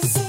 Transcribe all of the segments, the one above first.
Baby,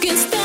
just can't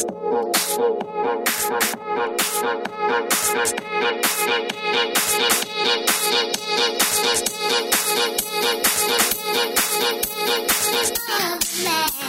Oh, man.